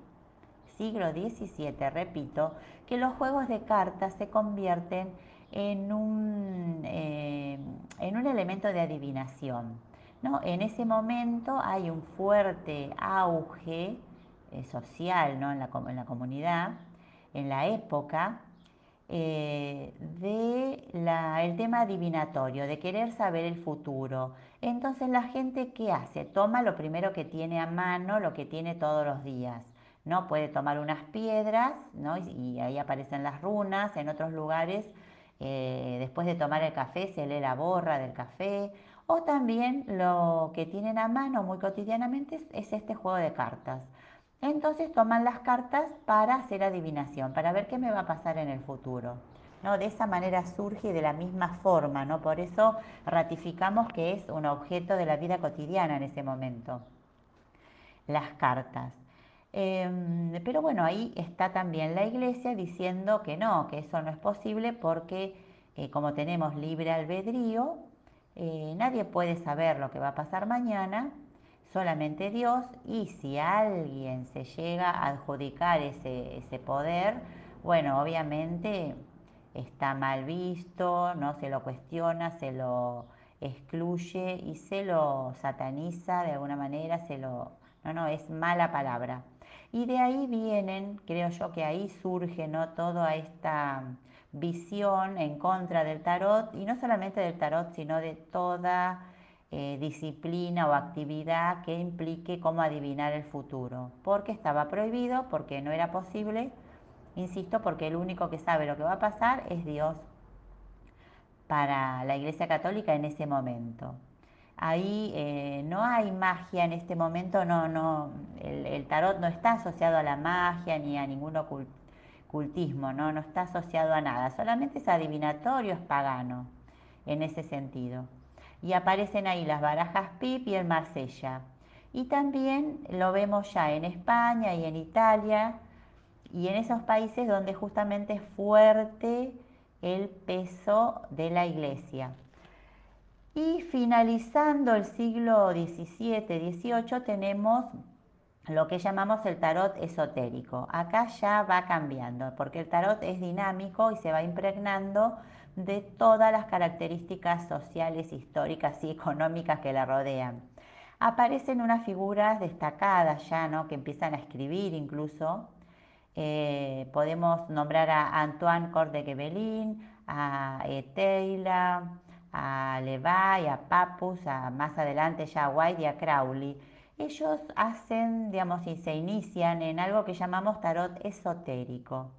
siglo XVII, repito, que los juegos de cartas se convierten en un, eh, en un elemento de adivinación. ¿no? En ese momento hay un fuerte auge eh, social ¿no? en, la, en, la, comunidad, en la época, eh, del tema adivinatorio, de querer saber el futuro. Entonces la gente, ¿qué hace? Toma lo primero que tiene a mano, lo que tiene todos los días. ¿no? Puede tomar unas piedras ¿no? y, ahí aparecen las runas, en otros lugares eh, después de tomar el café se lee la borra del café o también lo que tienen a mano muy cotidianamente es, este juego de cartas. Entonces toman las cartas para hacer adivinación, para ver qué me va a pasar en el futuro. ¿no? De esa manera surge de la misma forma, ¿no? por eso ratificamos que es un objeto de la vida cotidiana en ese momento. Las cartas. Em, pero bueno, ahí está también la iglesia diciendo que no, que eso no es posible porque eh, como tenemos libre albedrío, eh, nadie puede saber lo que va a pasar mañana, solamente Dios, y si alguien se llega a adjudicar ese, ese poder, bueno, obviamente está mal visto, no se lo cuestiona, se lo excluye y se lo sataniza de alguna manera, se lo... No, no, es mala palabra. Y de ahí vienen, creo yo que ahí surge ¿no? toda esta visión en contra del tarot, y no solamente del tarot, sino de toda eh, disciplina o actividad que implique cómo adivinar el futuro, porque estaba prohibido, porque no era posible, insisto, porque el único que sabe lo que va a pasar es Dios para la Iglesia Católica en ese momento. Ahí eh, no hay magia en este momento, no, no, el, tarot no está asociado a la magia ni a ningún ocultismo, ¿no? no está asociado a nada, solamente es adivinatorio, es pagano en ese sentido. Y aparecen ahí las barajas PIP y el Marsella. Y también lo vemos ya en España y en Italia y en esos países donde justamente es fuerte el peso de la iglesia. Y finalizando el siglo XVII-XVIII tenemos lo que llamamos el tarot esotérico. Acá ya va cambiando, porque el tarot es dinámico y se va impregnando de todas las características sociales, históricas y económicas que la rodean. Aparecen unas figuras destacadas ya, ¿no? que empiezan a escribir incluso. Eh, podemos nombrar a Antoine Corde de Gebelin, a Eteila, a Levi, a Papus, a más adelante ya a White y a Crowley. Ellos hacen, digamos, y se inician en algo que llamamos tarot esotérico.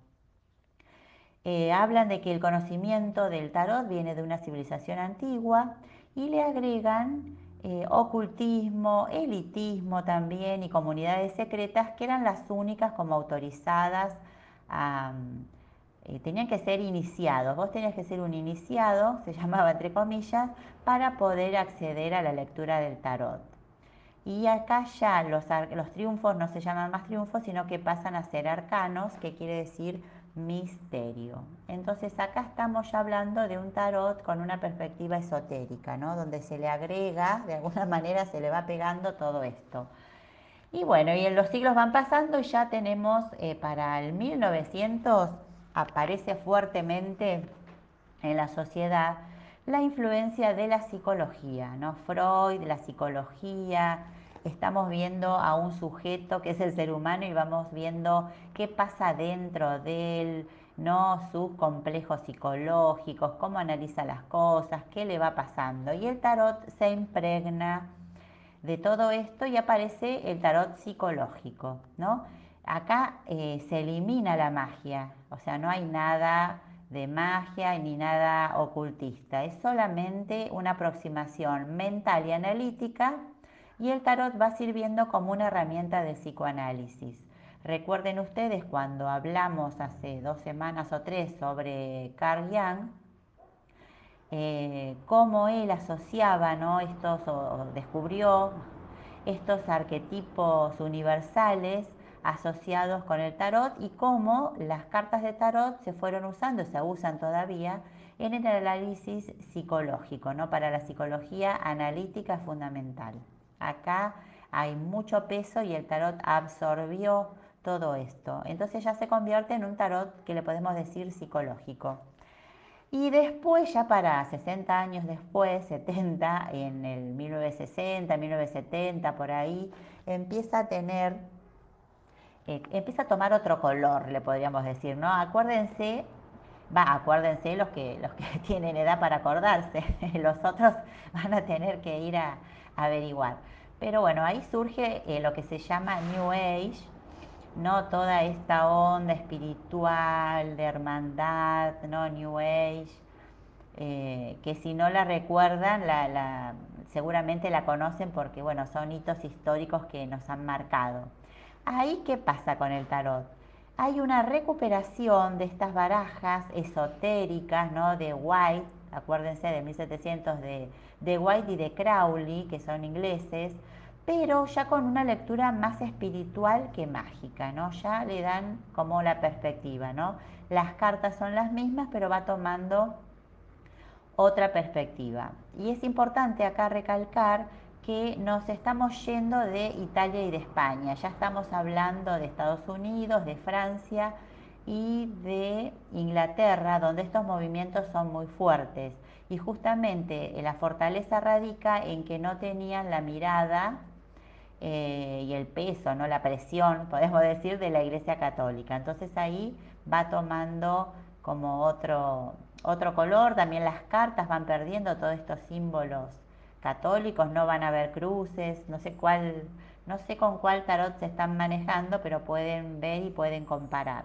Eh, hablan de que el conocimiento del tarot viene de una civilización antigua y le agregan eh, ocultismo, elitismo también y comunidades secretas que eran las únicas como autorizadas a, eh, tenían que ser iniciados. Vos tenías que ser un iniciado, *laughs* se llamaba entre comillas, para poder acceder a la lectura del tarot. Y acá ya los, los triunfos no se llaman más triunfos, sino que pasan a ser arcanos, que quiere decir misterio. Entonces acá estamos ya hablando de un tarot con una perspectiva esotérica, ¿no? Donde se le agrega, *laughs* de alguna manera se le va pegando todo esto. Y bueno, y en los siglos van pasando y ya tenemos eh, para el 1900 aparece fuertemente en la sociedad la influencia de la psicología, ¿no? Freud, la psicología, estamos viendo a un sujeto que es el ser humano y vamos viendo qué pasa dentro de él, ¿no? sus complejos psicológicos, cómo analiza las cosas, qué le va pasando. Y el tarot se impregna de todo esto y aparece el tarot psicológico, ¿no? Acá eh, se elimina la magia, o sea, no hay nada de magia ni nada ocultista, es solamente una aproximación mental y analítica y el tarot va sirviendo como una herramienta de psicoanálisis. Recuerden ustedes cuando hablamos hace dos semanas o tres sobre Carl Jung, eh, cómo él asociaba ¿no? estos o descubrió estos arquetipos universales asociados con el tarot y cómo las cartas de tarot se fueron usando, se usan todavía en el análisis psicológico, ¿no? para la psicología analítica fundamental. Acá hay mucho peso y el tarot absorbió todo esto. Entonces ya se convierte en un tarot que le podemos decir psicológico. Y después, ya para 60 años después, 70, en el 1960, 1970, por ahí, empieza a tener, eh, empieza a tomar otro color, le podríamos decir, ¿no? Acuérdense, va, acuérdense los que, los que *laughs* tienen edad para acordarse, *laughs* los otros van a tener que ir a, averiguar. Pero bueno, ahí surge eh, lo que se llama New Age, ¿no? Toda esta onda espiritual, de hermandad, ¿no? New Age, eh, que si no la recuerdan, la, seguramente la conocen porque, bueno, son hitos históricos que nos han marcado. Ahí, ¿qué pasa con el tarot? Hay una recuperación de estas barajas esotéricas, ¿no? De White, acuérdense de 1700 de de White y de Crowley, que son ingleses, pero ya con una lectura más espiritual que mágica, ¿no? Ya le dan como la perspectiva, ¿no? Las cartas son las mismas, pero va tomando otra perspectiva. Y es importante acá recalcar que nos estamos yendo de Italia y de España, ya estamos hablando de Estados Unidos, de Francia y de Inglaterra, donde estos movimientos son muy fuertes y justamente eh, la fortaleza radica en que no tenían la mirada eh, y el peso, ¿no? la presión, *laughs* podemos decir, de la Iglesia Católica. Entonces ahí va tomando como otro, otro color, también las cartas van perdiendo todos estos símbolos católicos, no van a haber cruces, no sé cuál, no sé con cuál tarot se están manejando, pero pueden ver y pueden comparar.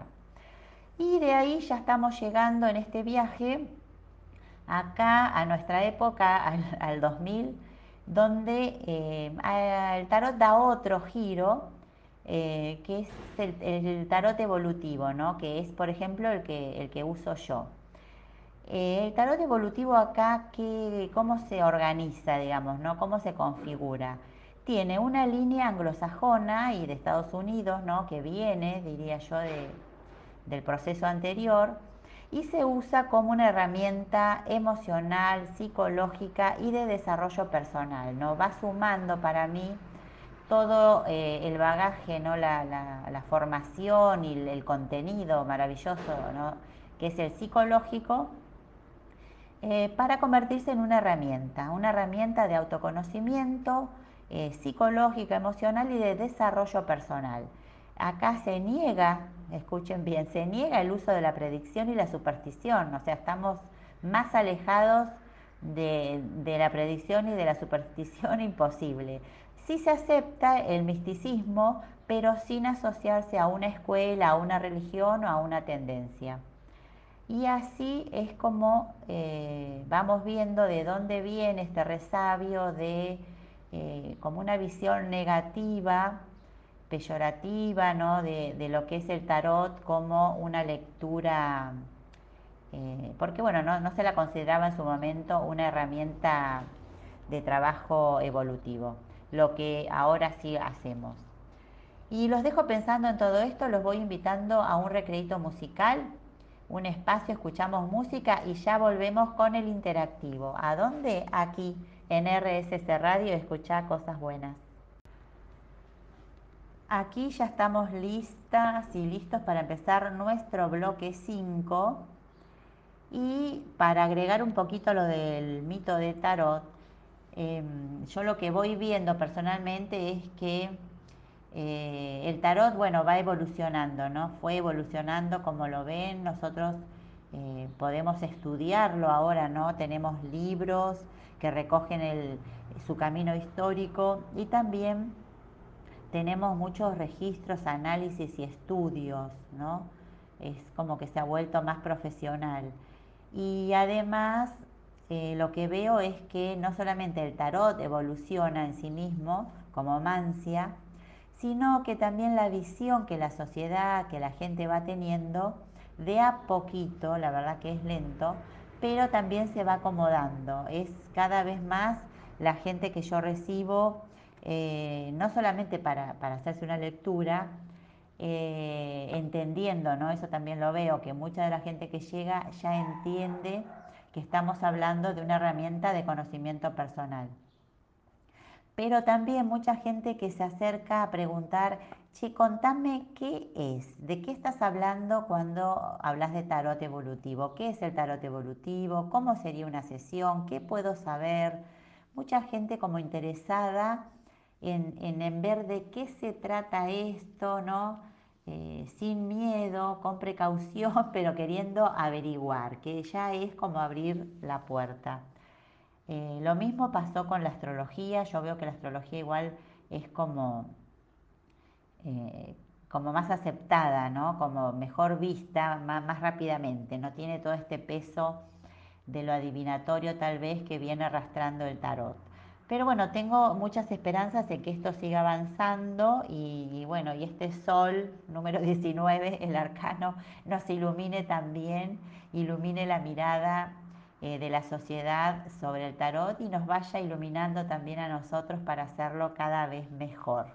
Y de ahí ya estamos llegando en este viaje acá a nuestra época, al, 2000, donde eh, el tarot da otro giro, eh, que es el, tarot evolutivo, ¿no? que es, por ejemplo, el que, el que uso yo. Eh, el tarot evolutivo acá, ¿cómo se organiza, digamos, ¿no? cómo se configura? Tiene una línea anglosajona y de Estados Unidos, ¿no? que viene, diría yo, del proceso anterior, y se usa como una herramienta emocional, psicológica y de desarrollo personal. ¿no? Va sumando para mí todo eh, el bagaje, ¿no? La, formación y el, contenido maravilloso que es el psicológico eh, para convertirse en una herramienta, una herramienta de autoconocimiento eh, psicológico, emocional y de desarrollo personal. Acá se niega escuchen bien, se niega el uso de la predicción y la superstición, o sea, estamos más alejados de, la predicción y de la superstición *laughs* imposible. Sí se acepta el misticismo, pero sin asociarse a una escuela, a una religión o a una tendencia. Y así es como eh, vamos viendo de dónde viene este resabio de eh, como una visión negativa peyorativa ¿no? de, lo que es el tarot como una lectura, eh, porque bueno, no, no se la consideraba en su momento una herramienta de trabajo evolutivo, lo que ahora sí hacemos. Y los dejo pensando en todo esto, los voy invitando a un recreito musical, un espacio, escuchamos música y ya volvemos con el interactivo. ¿A dónde? Aquí, en RSS Radio, escuchar cosas buenas. Aquí ya estamos listas y listos para empezar nuestro bloque 5 y para agregar un poquito lo del mito de tarot, em, yo lo que voy viendo personalmente es que eh, el tarot, bueno, va evolucionando, ¿no? Fue evolucionando como lo ven, nosotros eh, podemos estudiarlo ahora, ¿no? Tenemos libros que recogen su camino histórico y también tenemos muchos registros, análisis y estudios, ¿no? Es como que se ha vuelto más profesional. Y además eh, lo que veo es que no solamente el tarot evoluciona en sí mismo como mancia, sino que también la visión que la sociedad, que la gente va teniendo, de a poquito, la verdad que es lento, pero también se va acomodando. Es cada vez más la gente que yo recibo eh, no solamente para, hacerse una lectura, eh, entendiendo, ¿no? Eso también lo veo, que mucha de la gente que llega ya entiende que estamos hablando de una herramienta de conocimiento personal. Pero también mucha gente que se acerca a preguntar, che, contame qué es, de qué estás hablando cuando hablas de tarot evolutivo, qué es el tarot evolutivo, cómo sería una sesión, qué puedo saber. Mucha gente como interesada en, ver de qué se trata esto, ¿no? Eh, sin miedo, con precaución, *laughs* pero queriendo averiguar, que ya es como abrir la puerta. Eh, lo mismo pasó con la astrología, yo veo que la astrología igual es como, eh, como más aceptada, ¿no? como mejor vista más, más rápidamente, no tiene todo este peso de lo adivinatorio tal vez que viene arrastrando el tarot. Pero bueno, tengo muchas esperanzas en que esto siga avanzando y, bueno, y este sol número *laughs* 19, el arcano, nos ilumine también, ilumine la mirada eh, de la sociedad sobre el tarot y nos vaya iluminando también a nosotros para hacerlo cada vez mejor.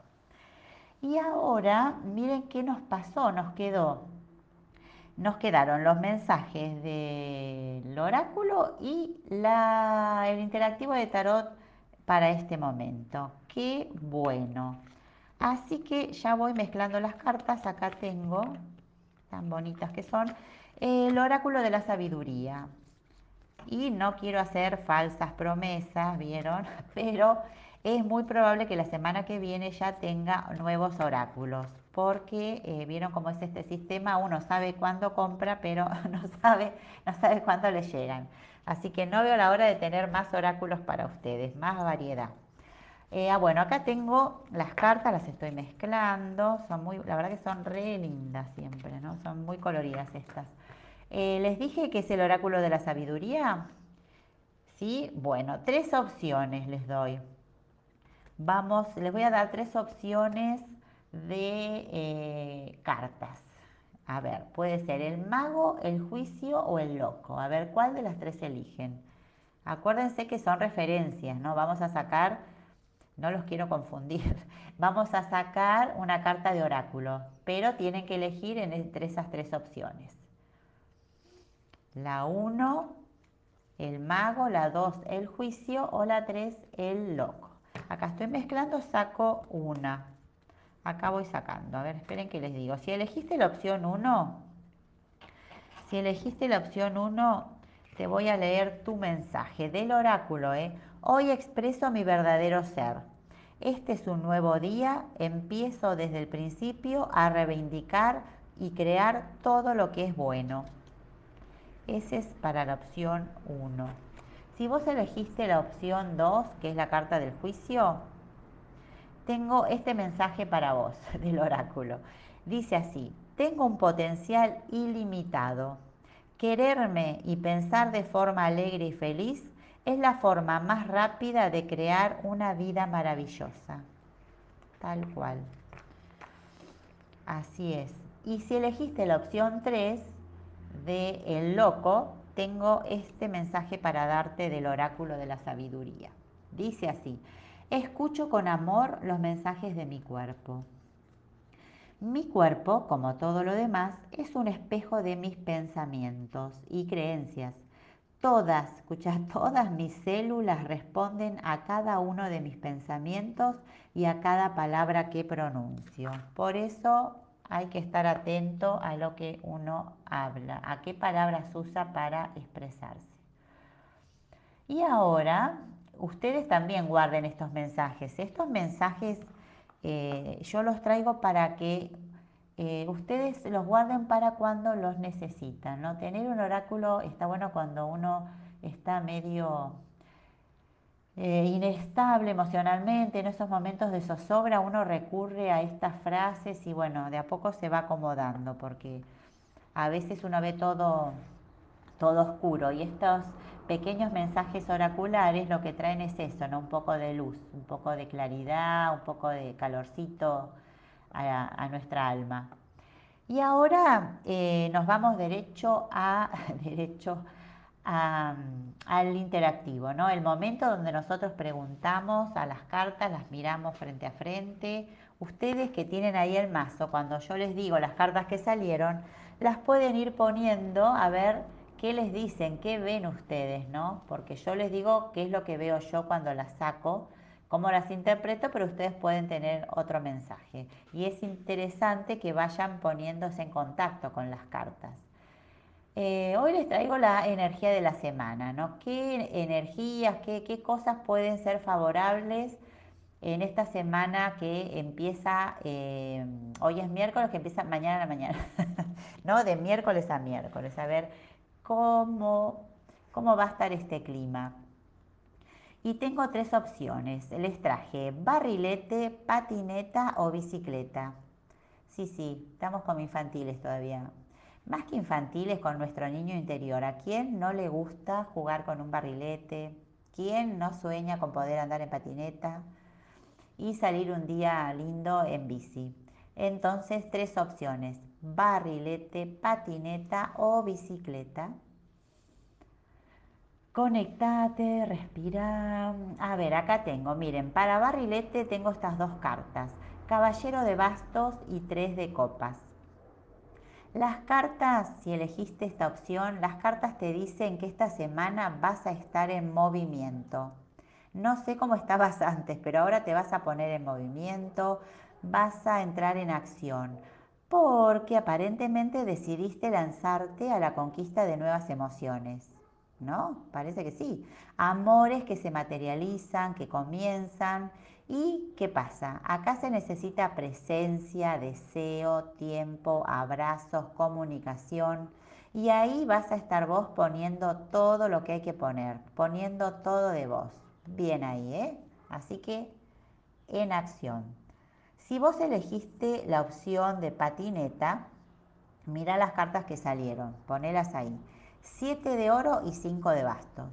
Y ahora, miren qué nos pasó, nos quedó nos quedaron los mensajes del oráculo y el interactivo de tarot para este momento. Qué bueno. Así que ya voy mezclando las cartas. Acá tengo, tan bonitas que son, el oráculo de la sabiduría. Y no quiero hacer falsas promesas, ¿vieron? *laughs* Pero es muy probable que la semana que viene ya tenga nuevos oráculos. Porque eh, vieron cómo es este sistema, uno sabe cuándo compra, pero *laughs* no sabe, no sabe cuándo le llegan. Así que no veo la hora de tener más oráculos para ustedes, más variedad. Eh, ah, bueno, acá tengo las cartas, las estoy mezclando. Son muy, la verdad que son re lindas siempre, ¿no? Son muy coloridas estas. Eh, les dije que es el oráculo de la sabiduría. ¿Sí? Bueno, tres opciones les doy. Vamos, les voy a dar tres opciones de eh, cartas. A ver, puede ser el mago, el juicio o el loco. A ver, ¿cuál de las tres eligen? Acuérdense que son referencias, ¿no? Vamos a sacar, no los quiero confundir, *laughs* vamos a sacar una carta de oráculo, pero tienen que elegir entre esas tres opciones. La 1, el mago, la 2, el juicio o la 3, el loco. Acá estoy mezclando, saco una. Acá voy sacando. A ver, esperen que les digo. Si elegiste la opción 1, si elegiste la opción 1, te voy a leer tu mensaje del oráculo. ¿eh? Hoy expreso mi verdadero ser. Este es un nuevo día. Empiezo desde el principio a reivindicar y crear todo lo que es bueno. Ese es para la opción 1. Si vos elegiste la opción 2, que es la carta del juicio, tengo este mensaje para vos *laughs* del oráculo. Dice así, tengo un potencial ilimitado. Quererme y pensar de forma alegre y feliz es la forma más rápida de crear una vida maravillosa. Tal cual. Así es. Y si elegiste la opción 3 de El Loco, tengo este mensaje para darte del oráculo de la sabiduría. Dice así, Escucho con amor los mensajes de mi cuerpo. Mi cuerpo, como todo lo demás, es un espejo de mis pensamientos y creencias. Todas, escucha, *laughs* todas mis células responden a cada uno de mis pensamientos y a cada palabra que pronuncio. Por eso hay que estar atento a lo que uno habla, a qué palabras usa para expresarse. Y ahora, ustedes también guarden estos mensajes. Estos mensajes eh, yo los traigo para que eh, ustedes los guarden para cuando los necesitan. ¿no? Tener un oráculo está bueno cuando uno está medio eh, inestable emocionalmente, en esos momentos de zozobra uno recurre a estas frases y bueno, de a poco se va acomodando porque a veces uno ve todo, todo oscuro y estos pequeños mensajes oraculares lo que traen es eso, ¿no? Un poco de luz, un poco de claridad, un poco de calorcito a, nuestra alma. Y ahora eh, nos vamos derecho a *laughs* derecho al interactivo, ¿no? El momento donde nosotros preguntamos a las cartas, las miramos frente a frente. Ustedes que tienen ahí el mazo, cuando yo les digo las cartas que salieron, las pueden ir poniendo a ver qué les dicen, qué ven ustedes, ¿no? Porque yo les digo qué es lo que veo yo cuando las saco, cómo las interpreto, pero ustedes pueden tener otro mensaje. Y es interesante que vayan poniéndose en contacto con las cartas. Eh, hoy les traigo la energía de la semana, ¿no? ¿Qué energías, qué, qué cosas pueden ser favorables en esta semana que empieza, eh, hoy es miércoles, que empieza mañana a la mañana, *laughs* ¿no? De miércoles a miércoles. A ver, cómo, cómo va a estar este clima. Y tengo tres opciones. Les traje barrilete, patineta o bicicleta. Sí, sí, estamos como infantiles todavía. Más que infantiles con nuestro niño interior. ¿A quién no le gusta jugar con un barrilete? ¿Quién no sueña con poder andar en patineta? Y salir un día lindo en bici. Entonces, tres opciones barrilete, patineta o bicicleta. Conectate, respira. A ver, acá tengo, miren, para barrilete tengo estas dos cartas. Caballero de bastos y tres de copas. Las cartas, si elegiste esta opción, las cartas te dicen que esta semana vas a estar en movimiento. No sé cómo estabas *laughs* antes, pero ahora te vas a poner en movimiento, vas a entrar en acción porque aparentemente decidiste lanzarte a la conquista de nuevas emociones, ¿no? Parece que sí. Amores que se materializan, que comienzan. ¿Y qué pasa? Acá se necesita presencia, deseo, tiempo, abrazos, comunicación. Y ahí vas a estar vos poniendo todo lo que hay que poner, poniendo todo de vos. Bien ahí, ¿eh? Así que en acción. Si vos elegiste la opción de patineta, mira las cartas que salieron, ponelas ahí. 7 de oro y 5 de bastos.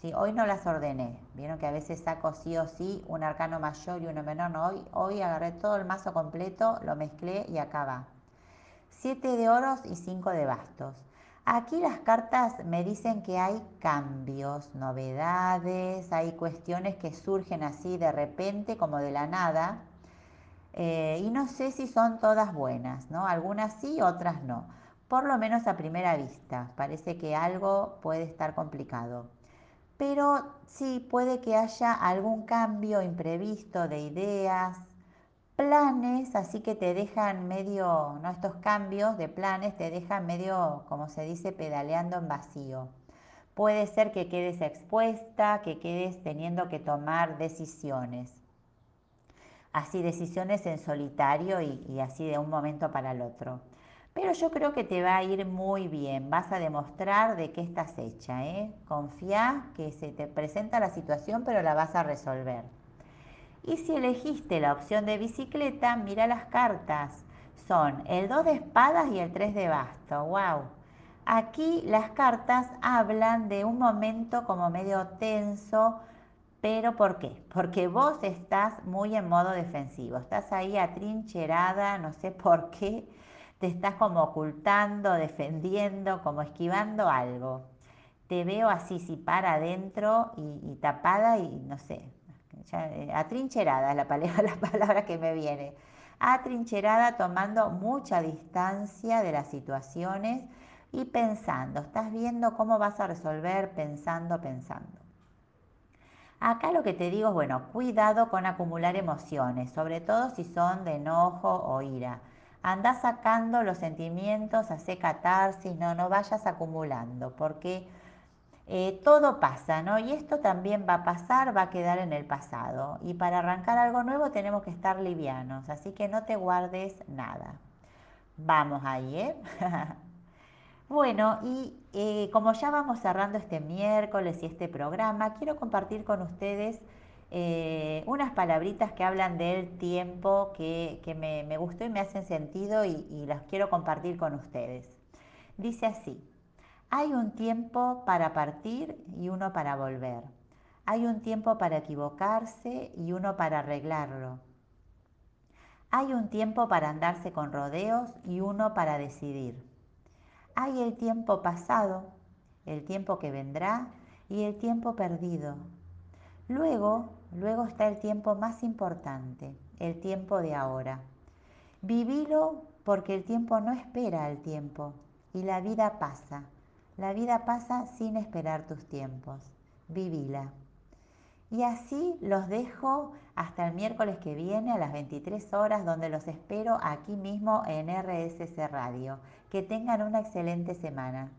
¿Sí? Hoy no las ordené. Vieron que a veces saco sí o sí un arcano mayor y uno menor. No, hoy, hoy agarré todo el mazo completo, lo mezclé y acá va. 7 de oros y 5 de bastos. Aquí las cartas me dicen que hay cambios, novedades, hay cuestiones que surgen así de repente, como de la nada, eh, y no sé si son todas buenas, ¿no? Algunas sí, otras no. Por lo menos a primera vista, parece que algo puede estar complicado. Pero sí puede que haya algún cambio imprevisto de ideas, planes, así que te dejan medio, ¿no? Estos cambios de planes te dejan medio, como se dice, pedaleando en vacío. Puede ser que quedes expuesta, que quedes teniendo que tomar decisiones así decisiones en solitario y, así de un momento para el otro. Pero yo creo que te va a ir muy bien, vas a demostrar de qué estás hecha, ¿eh? Confía que se te presenta la situación pero la vas a resolver. Y si elegiste la opción de bicicleta, mira las cartas. Son el 2 de espadas y el 3 de basto. ¡Wow! Aquí las cartas hablan de un momento como medio tenso, ¿Pero por qué? Porque vos estás muy en modo defensivo, estás ahí atrincherada, no sé por qué, te estás como ocultando, defendiendo, como esquivando algo. Te veo así, si para adentro y, tapada y no sé, eh, atrincherada es la palabra, *laughs* la palabra que me viene. atrincherada tomando mucha distancia de las situaciones y pensando, estás viendo cómo vas a resolver pensando, pensando. Acá lo que te digo es, bueno, cuidado con acumular emociones, sobre todo si son de enojo o ira. Anda sacando los sentimientos, hace catarsis, no, no vayas acumulando, porque eh, todo pasa, ¿no? Y esto también va a pasar, va a quedar en el pasado. Y para arrancar algo nuevo tenemos que estar livianos, así que no te guardes nada. Vamos ahí, ¿eh? *laughs* Bueno, y eh, como ya vamos cerrando este miércoles y este programa, quiero compartir con ustedes eh, unas palabritas que hablan del tiempo que, me, gustó y me hacen sentido y, y las quiero compartir con ustedes. Dice así, hay un tiempo para partir y uno para volver. Hay un tiempo para equivocarse y uno para arreglarlo. Hay un tiempo para andarse con rodeos y uno para decidir. Hay el tiempo pasado, el tiempo que vendrá y el tiempo perdido. Luego, luego está el tiempo más importante, el tiempo de ahora. Vivilo porque el tiempo no espera al tiempo y la vida pasa. La vida pasa sin esperar tus tiempos. Vivila. Y así los dejo hasta el miércoles que viene a las 23 horas donde los espero aquí mismo en RSC Radio. Que tengan una excelente semana.